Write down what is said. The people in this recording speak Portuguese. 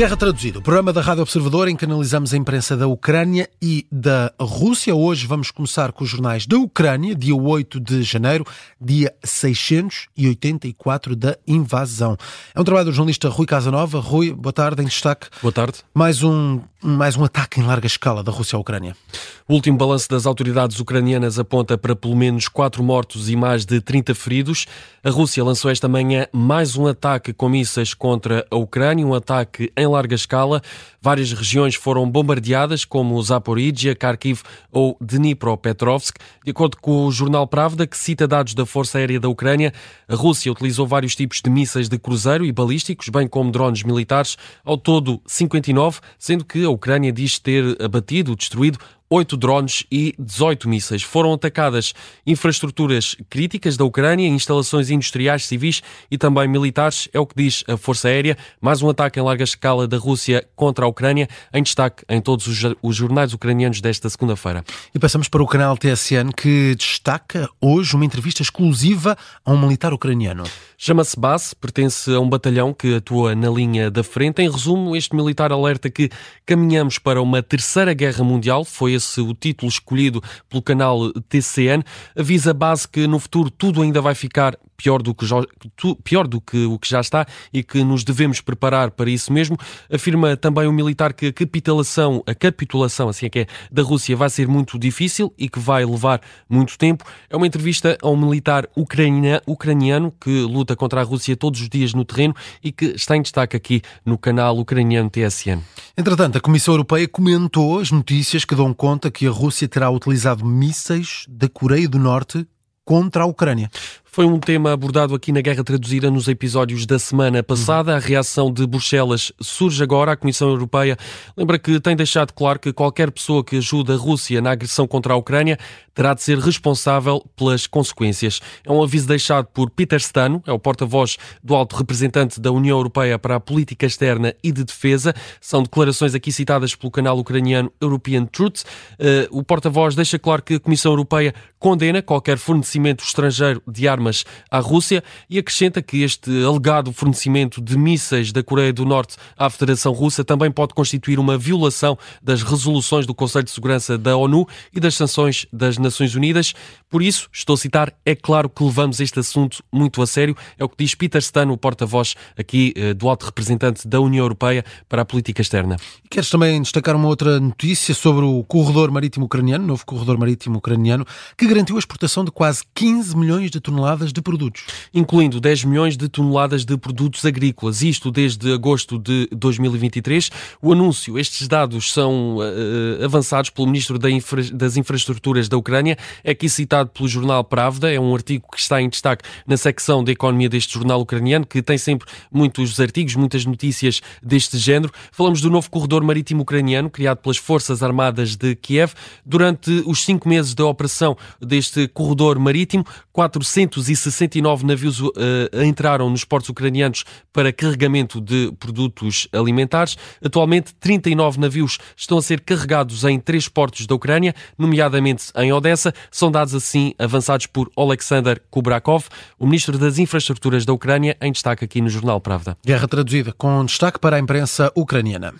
Guerra Traduzida, o programa da Rádio Observador em que analisamos a imprensa da Ucrânia e da Rússia. Hoje vamos começar com os jornais da Ucrânia, dia 8 de janeiro, dia 684 da invasão. É um trabalho do jornalista Rui Casanova. Rui, boa tarde, em destaque. Boa tarde. Mais um, mais um ataque em larga escala da Rússia à Ucrânia. O último balanço das autoridades ucranianas aponta para pelo menos 4 mortos e mais de 30 feridos. A Rússia lançou esta manhã mais um ataque com mísseis contra a Ucrânia, um ataque em larga escala. Várias regiões foram bombardeadas, como Zaporizhia, Kharkiv ou Dnipropetrovsk. De acordo com o jornal Pravda, que cita dados da Força Aérea da Ucrânia, a Rússia utilizou vários tipos de mísseis de cruzeiro e balísticos, bem como drones militares, ao todo 59, sendo que a Ucrânia diz ter abatido, destruído oito drones e 18 mísseis. Foram atacadas infraestruturas críticas da Ucrânia, instalações industriais, civis e também militares, é o que diz a Força Aérea. Mais um ataque em larga escala da Rússia contra a Ucrânia, em destaque em todos os jornais ucranianos desta segunda-feira. E passamos para o canal TSN, que destaca hoje uma entrevista exclusiva a um militar ucraniano. Chama-se Bas, pertence a um batalhão que atua na linha da frente. Em resumo, este militar alerta que caminhamos para uma terceira guerra mundial. Foi esse o título escolhido pelo canal TCN. Avisa a base que no futuro tudo ainda vai ficar pior do, que pior do que o que já está e que nos devemos preparar para isso mesmo. Afirma também o militar que a capitulação, a capitulação, assim é que é, da Rússia vai ser muito difícil e que vai levar muito tempo. É uma entrevista a um militar ucrania, ucraniano que luta contra a Rússia todos os dias no terreno e que está em destaque aqui no canal ucraniano TSN. Entretanto, a Comissão Europeia comentou as notícias que dão conta que a Rússia terá utilizado mísseis da Coreia do Norte contra a Ucrânia. Foi um tema abordado aqui na Guerra Traduzida nos episódios da semana passada. A reação de Bruxelas surge agora. A Comissão Europeia lembra que tem deixado claro que qualquer pessoa que ajuda a Rússia na agressão contra a Ucrânia terá de ser responsável pelas consequências. É um aviso deixado por Peter Stano, é o porta-voz do alto representante da União Europeia para a Política Externa e de Defesa. São declarações aqui citadas pelo canal ucraniano European Truth. Uh, o porta-voz deixa claro que a Comissão Europeia condena qualquer fornecimento estrangeiro de armas armas à Rússia e acrescenta que este alegado fornecimento de mísseis da Coreia do Norte à Federação Russa também pode constituir uma violação das resoluções do Conselho de Segurança da ONU e das sanções das Nações Unidas. Por isso, estou a citar, é claro que levamos este assunto muito a sério, é o que diz Peter Stan, o porta-voz aqui eh, do alto representante da União Europeia para a política externa. Queres também destacar uma outra notícia sobre o corredor marítimo ucraniano, novo corredor marítimo ucraniano, que garantiu a exportação de quase 15 milhões de toneladas toneladas de produtos. Incluindo 10 milhões de toneladas de produtos agrícolas, isto desde agosto de 2023. O anúncio, estes dados são uh, avançados pelo Ministro da Infra das Infraestruturas da Ucrânia, aqui citado pelo jornal Pravda, é um artigo que está em destaque na secção de economia deste jornal ucraniano, que tem sempre muitos artigos, muitas notícias deste género. Falamos do novo corredor marítimo ucraniano, criado pelas Forças Armadas de Kiev. Durante os cinco meses da operação deste corredor marítimo, 400 269 navios uh, entraram nos portos ucranianos para carregamento de produtos alimentares. Atualmente, 39 navios estão a ser carregados em três portos da Ucrânia, nomeadamente em Odessa. São dados assim avançados por Alexander Kubrakov, o ministro das Infraestruturas da Ucrânia, em destaque aqui no Jornal Pravda. Guerra traduzida com destaque para a imprensa ucraniana.